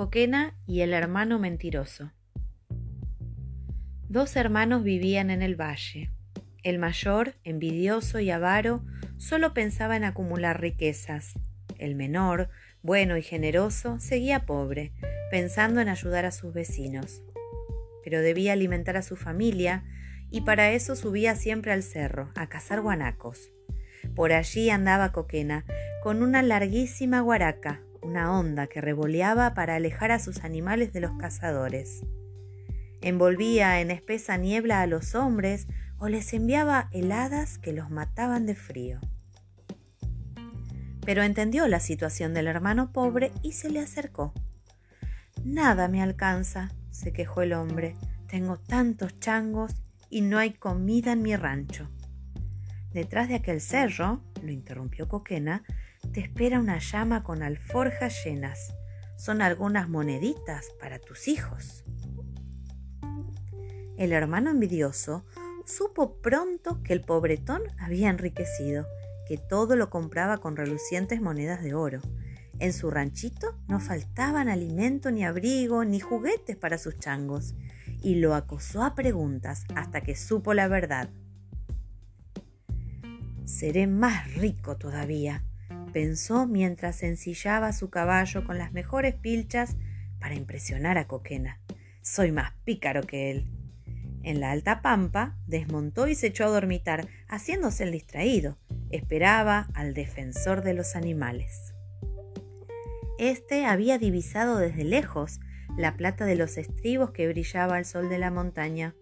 Coquena y el hermano mentiroso. Dos hermanos vivían en el valle. El mayor, envidioso y avaro, solo pensaba en acumular riquezas. El menor, bueno y generoso, seguía pobre, pensando en ayudar a sus vecinos. Pero debía alimentar a su familia y para eso subía siempre al cerro, a cazar guanacos. Por allí andaba Coquena, con una larguísima guaraca, una onda que revoleaba para alejar a sus animales de los cazadores. Envolvía en espesa niebla a los hombres o les enviaba heladas que los mataban de frío. Pero entendió la situación del hermano pobre y se le acercó. Nada me alcanza, se quejó el hombre. Tengo tantos changos y no hay comida en mi rancho. Detrás de aquel cerro, lo interrumpió Coquena, te espera una llama con alforjas llenas. Son algunas moneditas para tus hijos. El hermano envidioso supo pronto que el pobretón había enriquecido, que todo lo compraba con relucientes monedas de oro. En su ranchito no faltaban alimento, ni abrigo, ni juguetes para sus changos, y lo acosó a preguntas hasta que supo la verdad. Seré más rico todavía, pensó mientras ensillaba su caballo con las mejores pilchas para impresionar a Coquena. Soy más pícaro que él. En la alta pampa desmontó y se echó a dormitar, haciéndose el distraído. Esperaba al defensor de los animales. Este había divisado desde lejos la plata de los estribos que brillaba al sol de la montaña.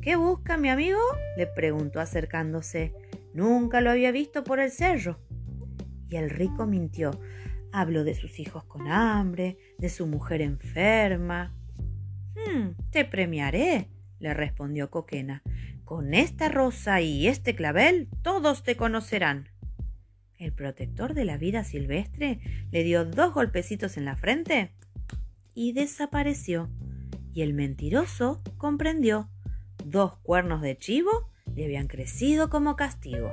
¿Qué busca mi amigo? le preguntó acercándose. Nunca lo había visto por el cerro. Y el rico mintió. Habló de sus hijos con hambre, de su mujer enferma. Hmm, te premiaré, le respondió Coquena. Con esta rosa y este clavel todos te conocerán. El protector de la vida silvestre le dio dos golpecitos en la frente y desapareció. Y el mentiroso comprendió. Dos cuernos de chivo le habían crecido como castigo.